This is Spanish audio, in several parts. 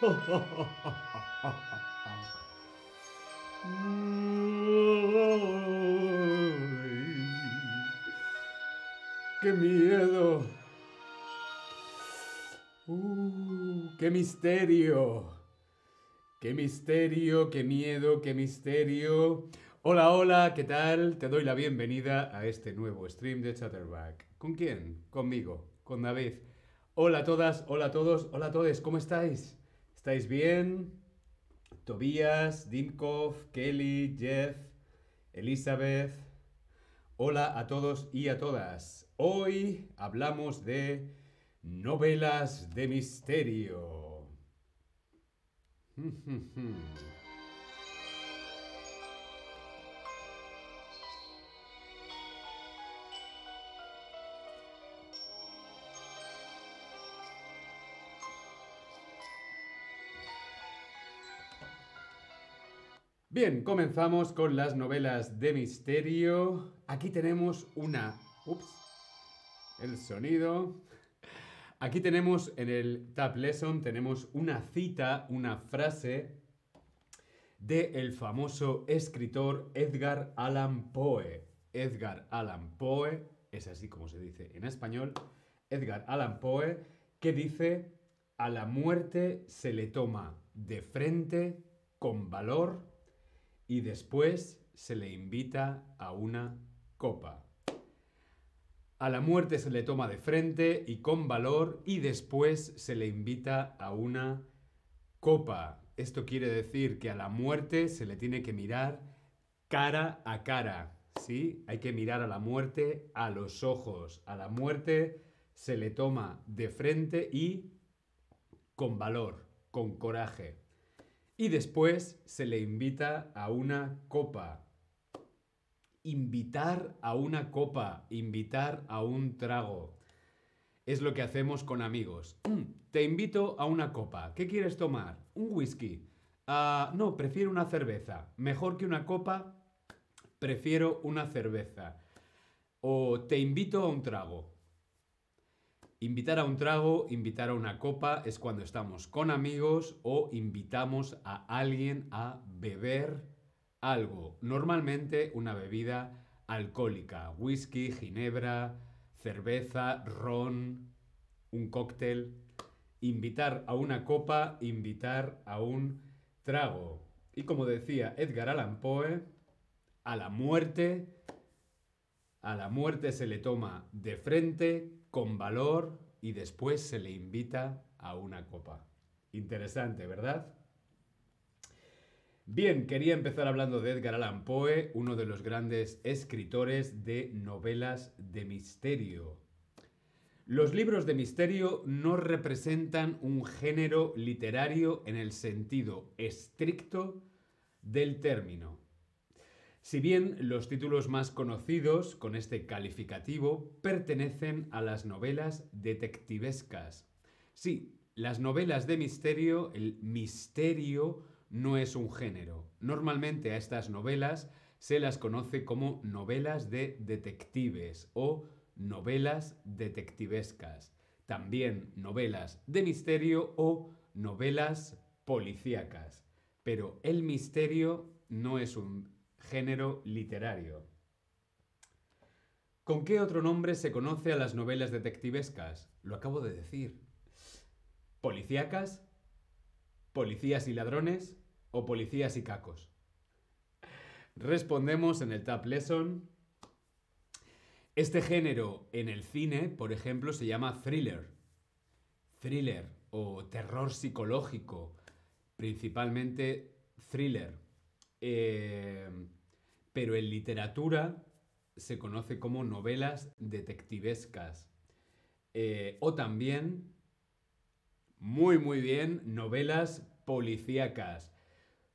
¡Qué miedo! Uh, ¡Qué misterio! ¡Qué misterio! ¡Qué miedo! ¡Qué misterio! Hola, hola, ¿qué tal? Te doy la bienvenida a este nuevo stream de Chatterback. ¿Con quién? Conmigo, con David. Hola a todas, hola a todos, hola a todos, ¿cómo estáis? ¿Estáis bien? Tobías, Dimkov, Kelly, Jeff, Elizabeth. Hola a todos y a todas. Hoy hablamos de novelas de misterio. Bien, comenzamos con las novelas de misterio. Aquí tenemos una... Ups. El sonido. Aquí tenemos en el Tab Lesson, tenemos una cita, una frase de el famoso escritor Edgar Allan Poe. Edgar Allan Poe, es así como se dice en español, Edgar Allan Poe, que dice, a la muerte se le toma de frente, con valor, y después se le invita a una copa. A la muerte se le toma de frente y con valor y después se le invita a una copa. Esto quiere decir que a la muerte se le tiene que mirar cara a cara, ¿sí? Hay que mirar a la muerte a los ojos. A la muerte se le toma de frente y con valor, con coraje y después se le invita a una copa. Invitar a una copa, invitar a un trago. Es lo que hacemos con amigos. Mm, te invito a una copa. ¿Qué quieres tomar? Un whisky. Ah, no, prefiero una cerveza. Mejor que una copa, prefiero una cerveza. O te invito a un trago. Invitar a un trago, invitar a una copa es cuando estamos con amigos o invitamos a alguien a beber algo. Normalmente una bebida alcohólica, whisky, ginebra, cerveza, ron, un cóctel. Invitar a una copa, invitar a un trago. Y como decía Edgar Allan Poe, a la muerte, a la muerte se le toma de frente con valor y después se le invita a una copa. Interesante, ¿verdad? Bien, quería empezar hablando de Edgar Allan Poe, uno de los grandes escritores de novelas de misterio. Los libros de misterio no representan un género literario en el sentido estricto del término. Si bien los títulos más conocidos con este calificativo pertenecen a las novelas detectivescas. Sí, las novelas de misterio, el misterio no es un género. Normalmente a estas novelas se las conoce como novelas de detectives o novelas detectivescas. También novelas de misterio o novelas policíacas. Pero el misterio no es un género literario. ¿Con qué otro nombre se conoce a las novelas detectivescas? Lo acabo de decir. ¿Policíacas? ¿Policías y ladrones? ¿O policías y cacos? Respondemos en el Tab Lesson. Este género en el cine, por ejemplo, se llama thriller. Thriller o terror psicológico. Principalmente thriller. Eh, pero en literatura se conoce como novelas detectivescas. Eh, o también, muy muy bien, novelas policíacas.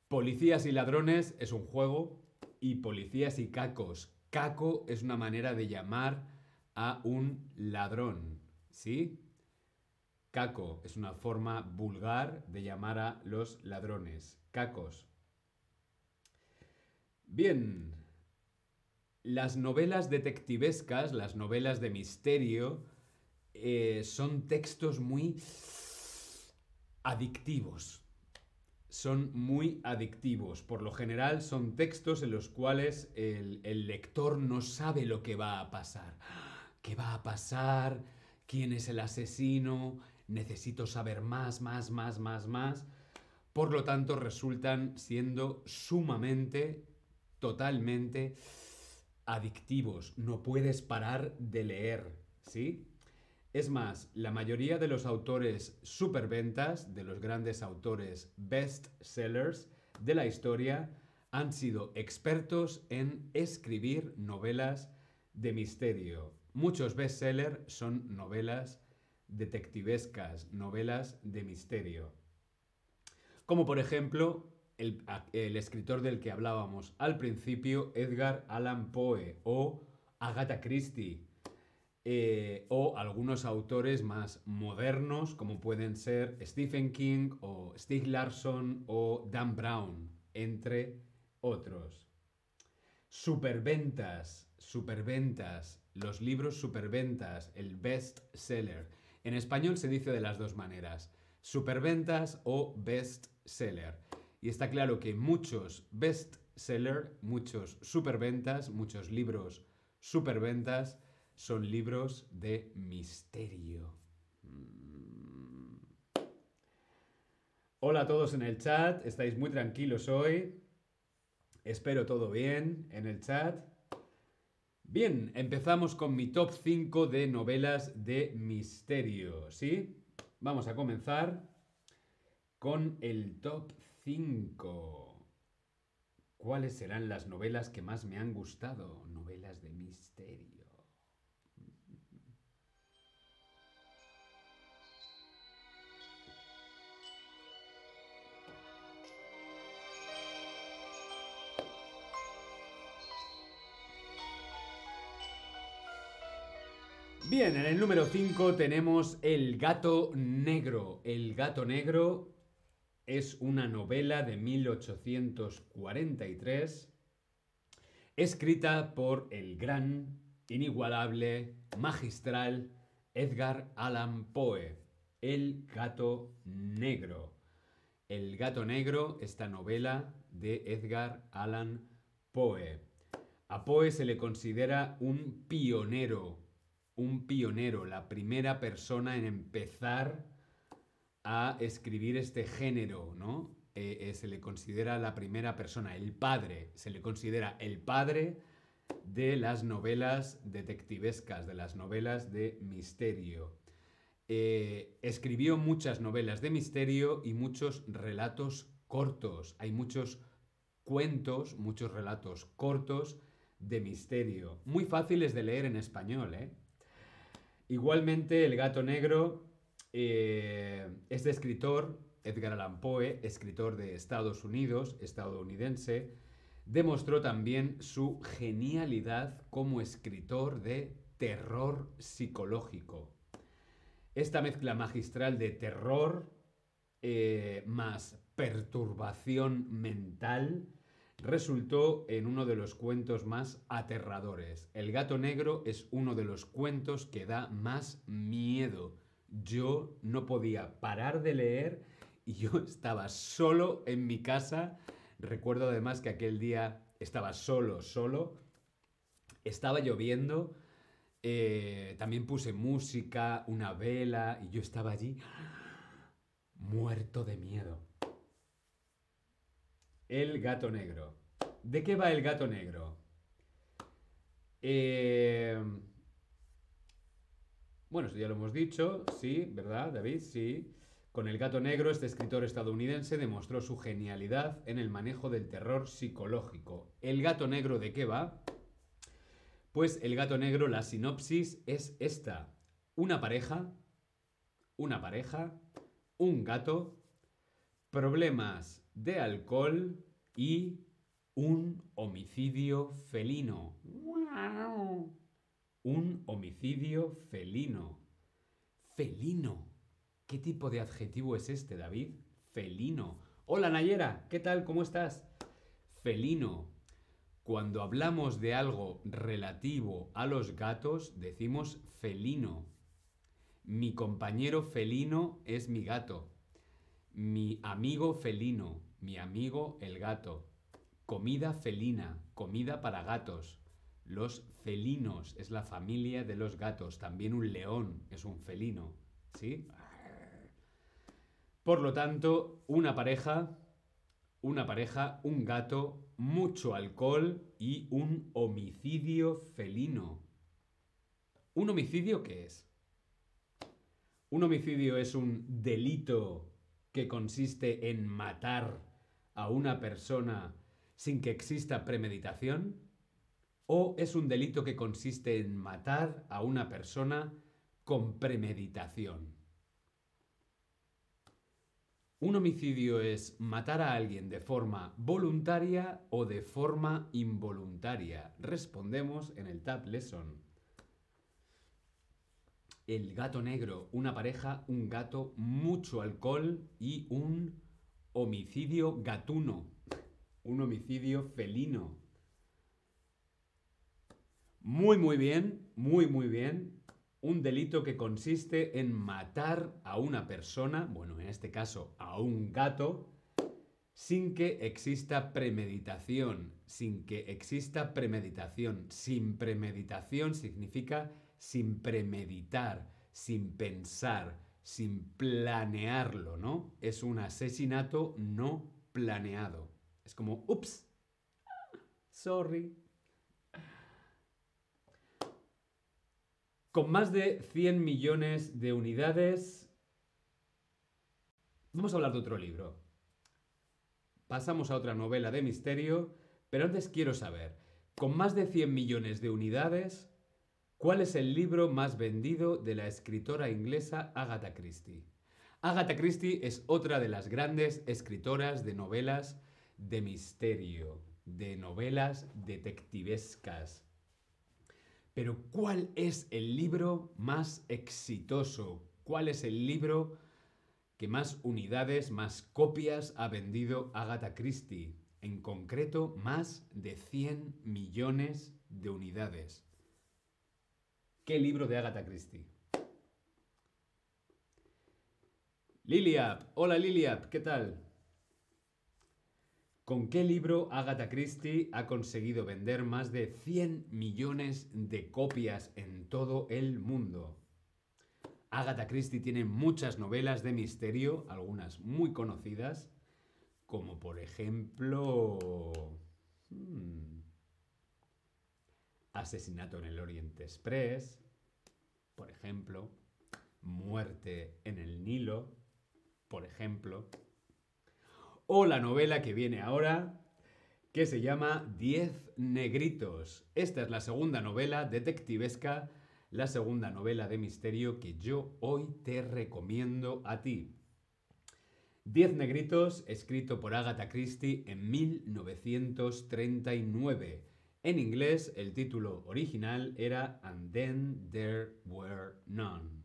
Policías y ladrones es un juego y policías y cacos. Caco es una manera de llamar a un ladrón, ¿sí? Caco es una forma vulgar de llamar a los ladrones. Cacos. Bien, las novelas detectivescas, las novelas de misterio, eh, son textos muy adictivos. Son muy adictivos. Por lo general son textos en los cuales el, el lector no sabe lo que va a pasar. ¿Qué va a pasar? ¿Quién es el asesino? Necesito saber más, más, más, más, más. Por lo tanto, resultan siendo sumamente, totalmente adictivos. No puedes parar de leer, ¿sí? Es más, la mayoría de los autores superventas, de los grandes autores best sellers de la historia, han sido expertos en escribir novelas de misterio. Muchos bestsellers son novelas detectivescas, novelas de misterio. Como por ejemplo el, escritor del que hablábamos al principio, Edgar Allan Poe o Agatha Christie eh, o algunos autores más modernos como pueden ser Stephen King o Stieg Larsson o Dan Brown, entre otros. Superventas, superventas, los libros superventas, el best seller. En español se dice de las dos maneras, superventas o best seller. Y está claro que muchos best seller, muchos superventas, muchos libros superventas, son libros de misterio. Hola a todos en el chat, estáis muy tranquilos hoy. Espero todo bien en el chat. Bien, empezamos con mi top 5 de novelas de misterio, ¿sí? Vamos a comenzar con el top 5. ¿Cuáles serán las novelas que más me han gustado? Novelas de misterio. Bien, en el número 5 tenemos El gato negro. El gato negro es una novela de 1843 escrita por el gran, inigualable, magistral Edgar Allan Poe. El gato negro. El gato negro, esta novela de Edgar Allan Poe. A Poe se le considera un pionero un pionero, la primera persona en empezar a escribir este género, ¿no? Eh, eh, se le considera la primera persona, el padre, se le considera el padre de las novelas detectivescas, de las novelas de misterio. Eh, escribió muchas novelas de misterio y muchos relatos cortos. Hay muchos cuentos, muchos relatos cortos de misterio. Muy fáciles de leer en español, ¿eh? Igualmente, El gato negro eh, es de escritor, Edgar Allan Poe, escritor de Estados Unidos, estadounidense, demostró también su genialidad como escritor de terror psicológico. Esta mezcla magistral de terror eh, más perturbación mental resultó en uno de los cuentos más aterradores. El gato negro es uno de los cuentos que da más miedo. Yo no podía parar de leer y yo estaba solo en mi casa. Recuerdo además que aquel día estaba solo, solo. Estaba lloviendo. Eh, también puse música, una vela y yo estaba allí muerto de miedo. El gato negro. ¿De qué va el gato negro? Eh, bueno, esto ya lo hemos dicho, sí, ¿verdad, David? Sí. Con el gato negro, este escritor estadounidense demostró su genialidad en el manejo del terror psicológico. ¿El gato negro de qué va? Pues el gato negro, la sinopsis es esta. Una pareja, una pareja, un gato, problemas de alcohol y un homicidio felino. Un homicidio felino. Felino. ¿Qué tipo de adjetivo es este, David? Felino. Hola Nayera, ¿qué tal? ¿Cómo estás? Felino. Cuando hablamos de algo relativo a los gatos, decimos felino. Mi compañero felino es mi gato. Mi amigo felino, mi amigo el gato. Comida felina, comida para gatos. Los felinos es la familia de los gatos. También un león es un felino. ¿Sí? Por lo tanto, una pareja, una pareja, un gato, mucho alcohol y un homicidio felino. ¿Un homicidio qué es? Un homicidio es un delito que consiste en matar a una persona sin que exista premeditación? ¿O es un delito que consiste en matar a una persona con premeditación? ¿Un homicidio es matar a alguien de forma voluntaria o de forma involuntaria? Respondemos en el Tab Lesson. El gato negro, una pareja, un gato, mucho alcohol y un homicidio gatuno, un homicidio felino. Muy, muy bien, muy, muy bien. Un delito que consiste en matar a una persona, bueno, en este caso a un gato, sin que exista premeditación. Sin que exista premeditación. Sin premeditación significa sin premeditar, sin pensar, sin planearlo, ¿no? Es un asesinato no planeado. Es como, ups, sorry. Con más de 100 millones de unidades... Vamos a hablar de otro libro. Pasamos a otra novela de misterio, pero antes quiero saber, con más de 100 millones de unidades, ¿cuál es el libro más vendido de la escritora inglesa Agatha Christie? Agatha Christie es otra de las grandes escritoras de novelas de misterio, de novelas detectivescas. Pero ¿cuál es el libro más exitoso? ¿Cuál es el libro que más unidades, más copias ha vendido Agatha Christie? En concreto, más de 100 millones de unidades. ¿Qué libro de Agatha Christie? Liliap, hola Liliap, ¿qué tal? ¿Con qué libro Agatha Christie ha conseguido vender más de 100 millones de copias en todo el mundo? Agatha Christie tiene muchas novelas de misterio, algunas muy conocidas, como por ejemplo... Hmm, Asesinato en el Oriente Express, por ejemplo, Muerte en el Nilo, por ejemplo o la novela que viene ahora, que se llama Diez Negritos. Esta es la segunda novela detectivesca, la segunda novela de misterio que yo hoy te recomiendo a ti. Diez Negritos, escrito por Agatha Christie en 1939. En inglés, el título original era And Then There Were None.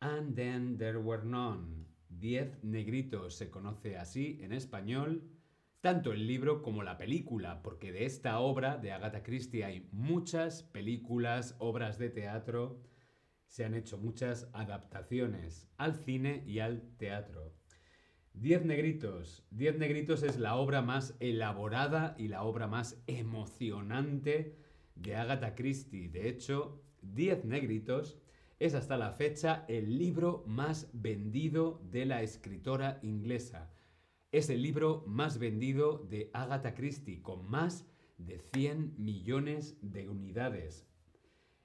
And Then There Were None. Diez negritos se conoce así en español, tanto el libro como la película, porque de esta obra de Agatha Christie hay muchas películas, obras de teatro, se han hecho muchas adaptaciones al cine y al teatro. Diez negritos. Diez negritos es la obra más elaborada y la obra más emocionante de Agatha Christie. De hecho, Diez negritos es hasta la fecha el libro más vendido de la escritora inglesa. Es el libro más vendido de Agatha Christie, con más de 100 millones de unidades.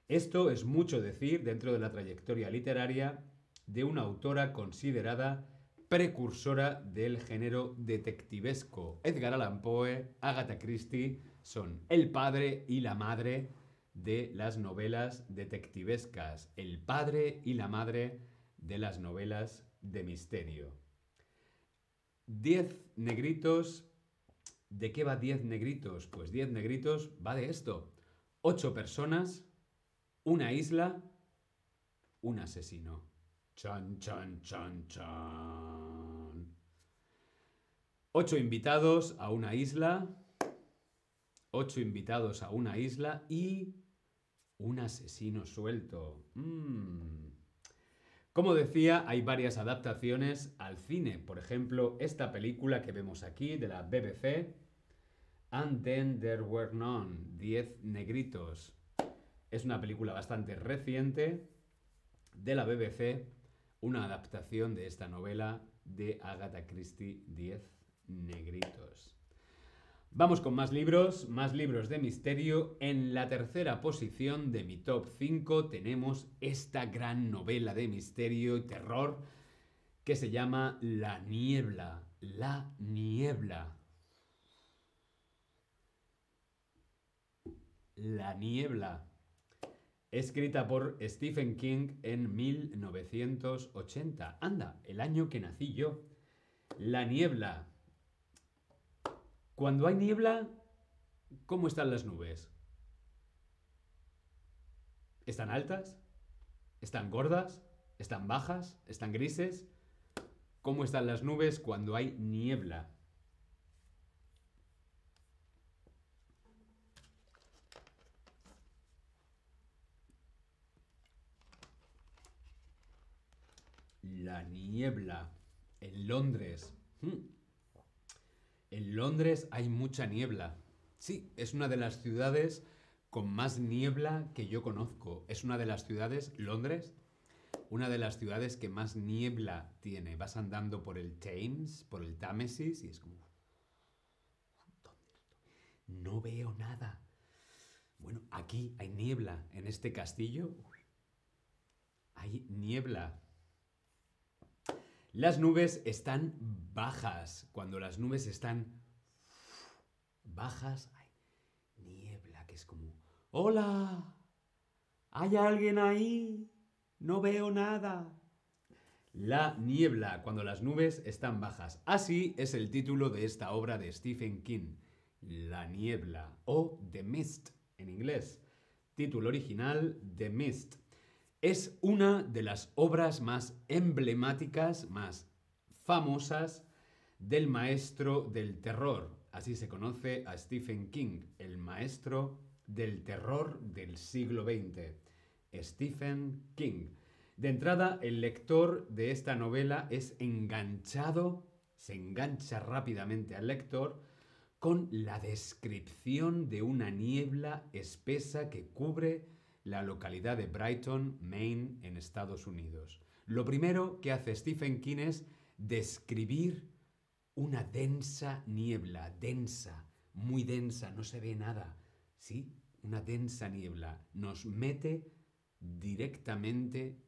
Esto es mucho decir dentro de la trayectoria literaria de una autora considerada precursora del género detectivesco. Edgar Allan Poe, Agatha Christie son el padre y la madre de las novelas detectivescas, el padre y la madre de las novelas de misterio. Diez negritos. ¿De qué va Diez negritos? Pues Diez negritos va de esto. Ocho personas, una isla, un asesino. Chan, chan, chan, chan. Ocho invitados a una isla, ocho invitados a una isla y un asesino suelto. Mm. Como decía, hay varias adaptaciones al cine. Por ejemplo, esta película que vemos aquí de la BBC, And Then There Were None, Diez Negritos. Es una película bastante reciente de la BBC, una adaptación de esta novela de Agatha Christie, Diez Negritos. Vamos con más libros, más libros de misterio. En la tercera posición de mi top 5 tenemos esta gran novela de misterio y terror que se llama La Niebla. La Niebla. La Niebla. Escrita por Stephen King en 1980. Anda, el año que nací yo. La Niebla. Cuando hay niebla, ¿cómo están las nubes? ¿Están altas? ¿Están gordas? ¿Están bajas? ¿Están grises? ¿Cómo están las nubes cuando hay niebla? La niebla en Londres. Hmm. En Londres hay mucha niebla. Sí, es una de las ciudades con más niebla que yo conozco. Es una de las ciudades, Londres, una de las ciudades que más niebla tiene. Vas andando por el Thames, por el Támesis, y es como... No veo nada. Bueno, aquí hay niebla. En este castillo hay niebla. Las nubes están bajas. Cuando las nubes están bajas, hay niebla que es como, hola, ¿hay alguien ahí? No veo nada. La niebla, cuando las nubes están bajas. Así es el título de esta obra de Stephen King. La niebla o The Mist en inglés. Título original The Mist. Es una de las obras más emblemáticas, más famosas del maestro del terror. Así se conoce a Stephen King, el maestro del terror del siglo XX. Stephen King. De entrada, el lector de esta novela es enganchado, se engancha rápidamente al lector con la descripción de una niebla espesa que cubre la localidad de Brighton, Maine, en Estados Unidos. Lo primero que hace Stephen King es describir una densa niebla, densa, muy densa, no se ve nada. ¿Sí? Una densa niebla nos mete directamente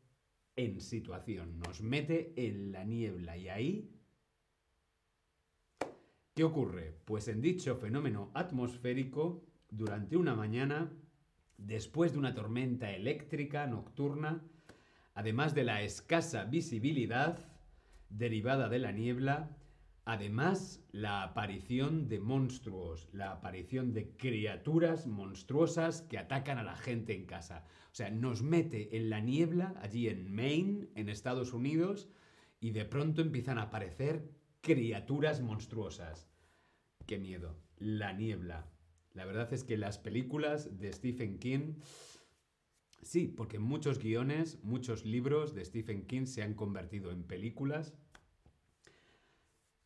en situación, nos mete en la niebla y ahí... ¿Qué ocurre? Pues en dicho fenómeno atmosférico, durante una mañana, después de una tormenta eléctrica nocturna, además de la escasa visibilidad derivada de la niebla, además la aparición de monstruos, la aparición de criaturas monstruosas que atacan a la gente en casa. O sea, nos mete en la niebla, allí en Maine, en Estados Unidos, y de pronto empiezan a aparecer criaturas monstruosas. ¡Qué miedo! La niebla. La verdad es que las películas de Stephen King... Sí, porque muchos guiones, muchos libros de Stephen King se han convertido en películas.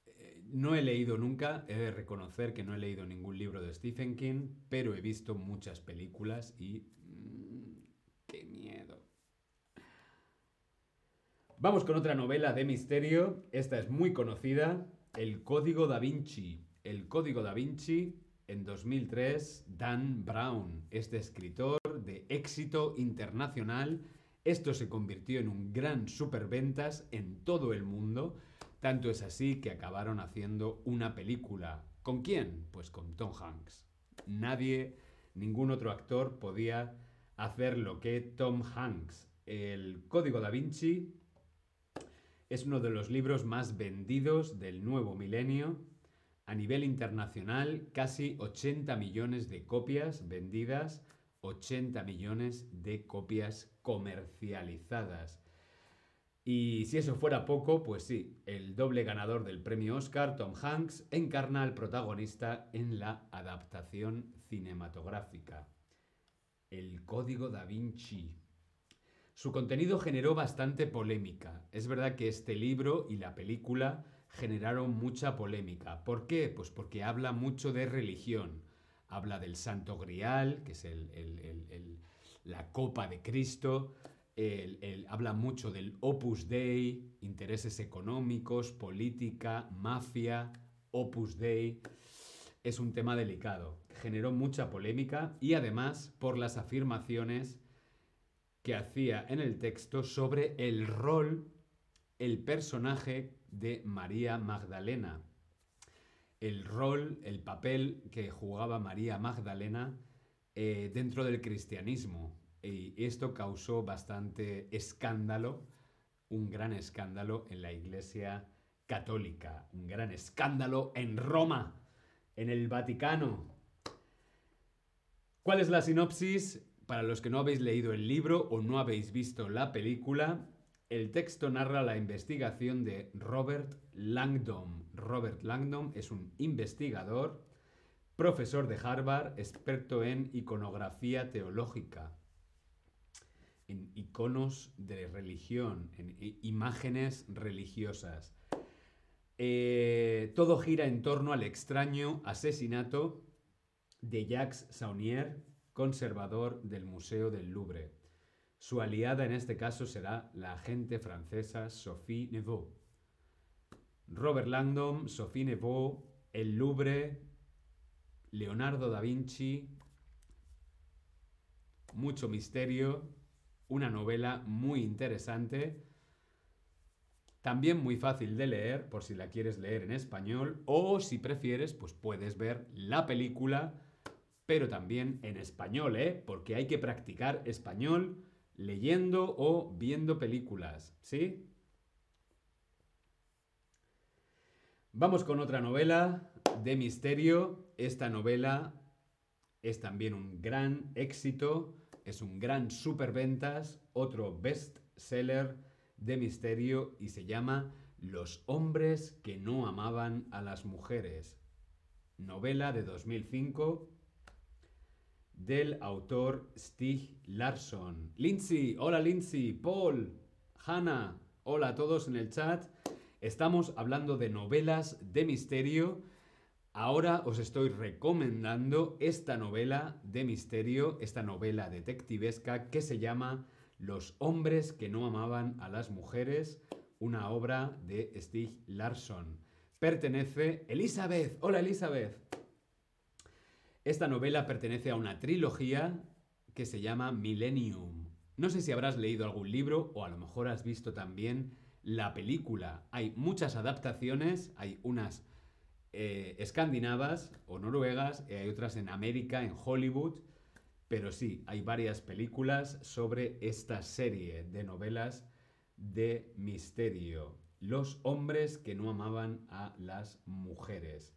Eh, no he leído nunca, he de reconocer que no he leído ningún libro de Stephen King, pero he visto muchas películas y... Mm, ¡Qué miedo! Vamos con otra novela de misterio. Esta es muy conocida. El Código da Vinci. El Código da Vinci en 2003, Dan Brown, este escritor de éxito internacional, esto se convirtió en un gran superventas en todo el mundo, tanto es así que acabaron haciendo una película. ¿Con quién? Pues con Tom Hanks. Nadie, ningún otro actor podía hacer lo que Tom Hanks. El Código da Vinci es uno de los libros más vendidos del nuevo milenio a nivel internacional, casi 80 millones de copias vendidas, 80 millones de copias comercializadas. Y si eso fuera poco, pues sí, el doble ganador del premio Oscar, Tom Hanks, encarna al protagonista en la adaptación cinematográfica. El Código da Vinci. Su contenido generó bastante polémica. Es verdad que este libro y la película generaron mucha polémica. ¿Por qué? Pues porque habla mucho de religión. Habla del Santo Grial, que es la copa de Cristo. habla mucho del Opus Dei, intereses económicos, política, mafia, Opus Dei. Es un tema delicado. Generó mucha polémica y además por las afirmaciones que hacía en el texto sobre el rol, el personaje de María Magdalena. El rol, el papel que jugaba María Magdalena eh, dentro del cristianismo. Y esto causó bastante escándalo, un gran escándalo en la Iglesia Católica, un gran escándalo en Roma, en el Vaticano. ¿Cuál es la sinopsis? Para los que no habéis leído el libro o no habéis visto la película, el texto narra la investigación de Robert Langdon. Robert Langdon es un investigador, profesor de Harvard, experto en iconografía teológica, en iconos de religión, en imágenes religiosas. Eh, todo gira en torno al extraño asesinato de Jacques Saunier, conservador del Museo del Louvre. Su aliada en este caso será la agente francesa Sophie Neveu. Robert Langdon, Sophie Neveu, El Louvre, Leonardo da Vinci, mucho misterio, una novela muy interesante, también muy fácil de leer por si la quieres leer en español o si prefieres pues puedes ver la película pero también en español, ¿eh? Porque hay que practicar español leyendo o viendo películas, ¿sí? Vamos con otra novela de misterio. Esta novela es también un gran éxito, es un gran superventas, otro bestseller de misterio y se llama Los hombres que no amaban a las mujeres. Novela de 2005 del autor Stig Larsson. Lindsay, hola Lindsay, Paul, Hannah, hola a todos en el chat. Estamos hablando de novelas de misterio. Ahora os estoy recomendando esta novela de misterio, esta novela detectivesca que se llama Los hombres que no amaban a las mujeres, una obra de Stig Larsson. Pertenece Elizabeth. Hola Elizabeth. Esta novela pertenece a una trilogía que se llama Millennium. No sé si habrás leído algún libro o a lo mejor has visto también la película. Hay muchas adaptaciones, hay unas eh, escandinavas o noruegas y hay otras en América, en Hollywood. Pero sí, hay varias películas sobre esta serie de novelas de misterio. Los hombres que no amaban a las mujeres.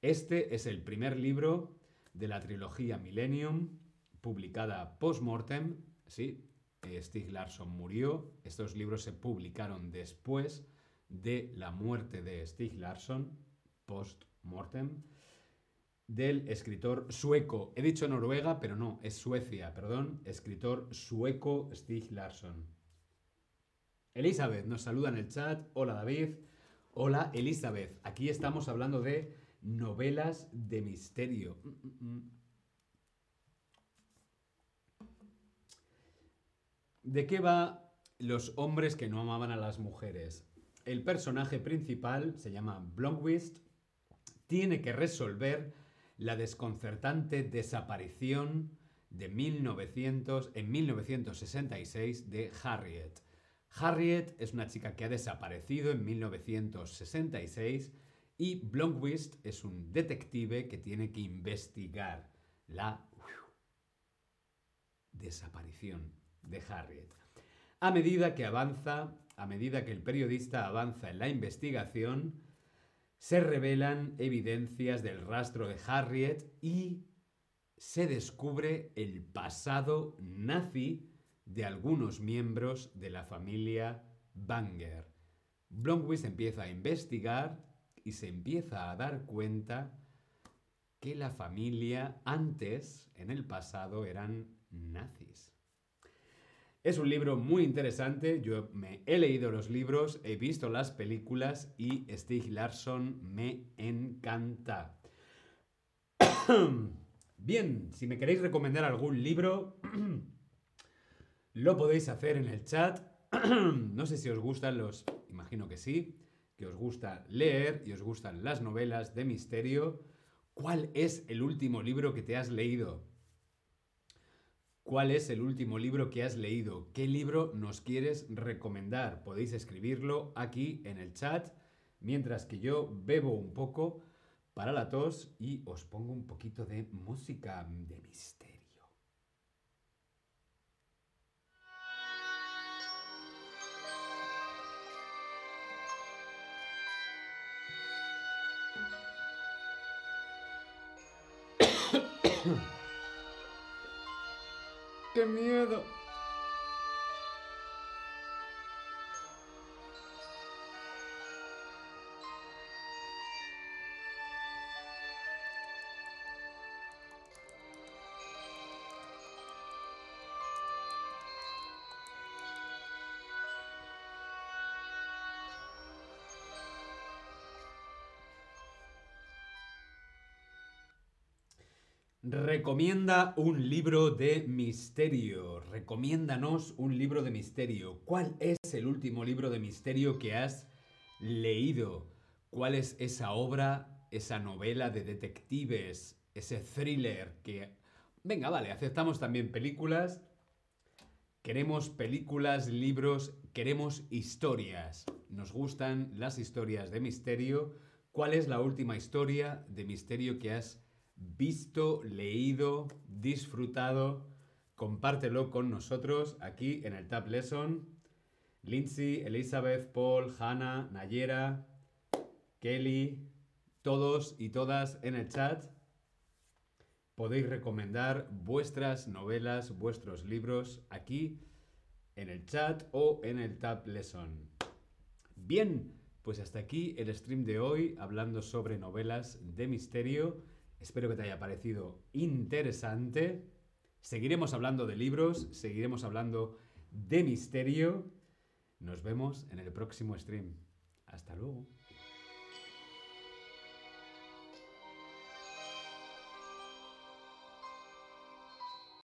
Este es el primer libro de la trilogía Millennium, publicada post-mortem, ¿sí? Stig Larsson murió. Estos libros se publicaron después de la muerte de Stig Larsson, post-mortem, del escritor sueco. He dicho Noruega, pero no, es Suecia, perdón. Escritor sueco Stig Larsson. Elizabeth nos saluda en el chat. Hola David. Hola Elizabeth. Aquí estamos hablando de novelas de misterio. Mm, mm, mm. ¿De qué va los hombres que no amaban a las mujeres? El personaje principal se llama Blomqvist. Tiene que resolver la desconcertante desaparición de 1900, en 1966 de Harriet. Harriet es una chica que ha desaparecido en 1966 y Blomqvist es un detective que tiene que investigar la desaparición de Harriet. A medida que avanza, a medida que el periodista avanza en la investigación, se revelan evidencias del rastro de Harriet y se descubre el pasado nazi de algunos miembros de la familia Banger. Blomqvist empieza a investigar y se empieza a dar cuenta que la familia antes, en el pasado, eran nazis. Es un libro muy interesante, yo me he leído los libros, he visto las películas y Stig Larsson me encanta. Bien, si me queréis recomendar algún libro, lo podéis hacer en el chat. no sé si os gustan los, imagino que sí, que os gusta leer y os gustan las novelas de misterio. ¿Cuál es el último libro que te has leído? ¿Cuál es el último libro que has leído? ¿Qué libro nos quieres recomendar? Podéis escribirlo aquí en el chat mientras que yo bebo un poco para la tos y os pongo un poquito de música de misterio. ¡Qué miedo! Recomienda un libro de misterio. Recomiéndanos un libro de misterio. ¿Cuál es el último libro de misterio que has leído? ¿Cuál es esa obra, esa novela de detectives, ese thriller que... Venga, vale, aceptamos también películas. Queremos películas, libros, queremos historias. Nos gustan las historias de misterio. ¿Cuál es la última historia de misterio que has visto, leído, disfrutado. Compártelo con nosotros aquí en el Tab Lesson. Lindsay, Elizabeth, Paul, Hannah, Nayera, Kelly, todos y todas en el chat. Podéis recomendar vuestras novelas, vuestros libros aquí en el chat o en el Tab Lesson. Bien, pues hasta aquí el stream de hoy hablando sobre novelas de misterio. Espero que te haya parecido interesante. Seguiremos hablando de libros, seguiremos hablando de misterio. Nos vemos en el próximo stream. Hasta luego.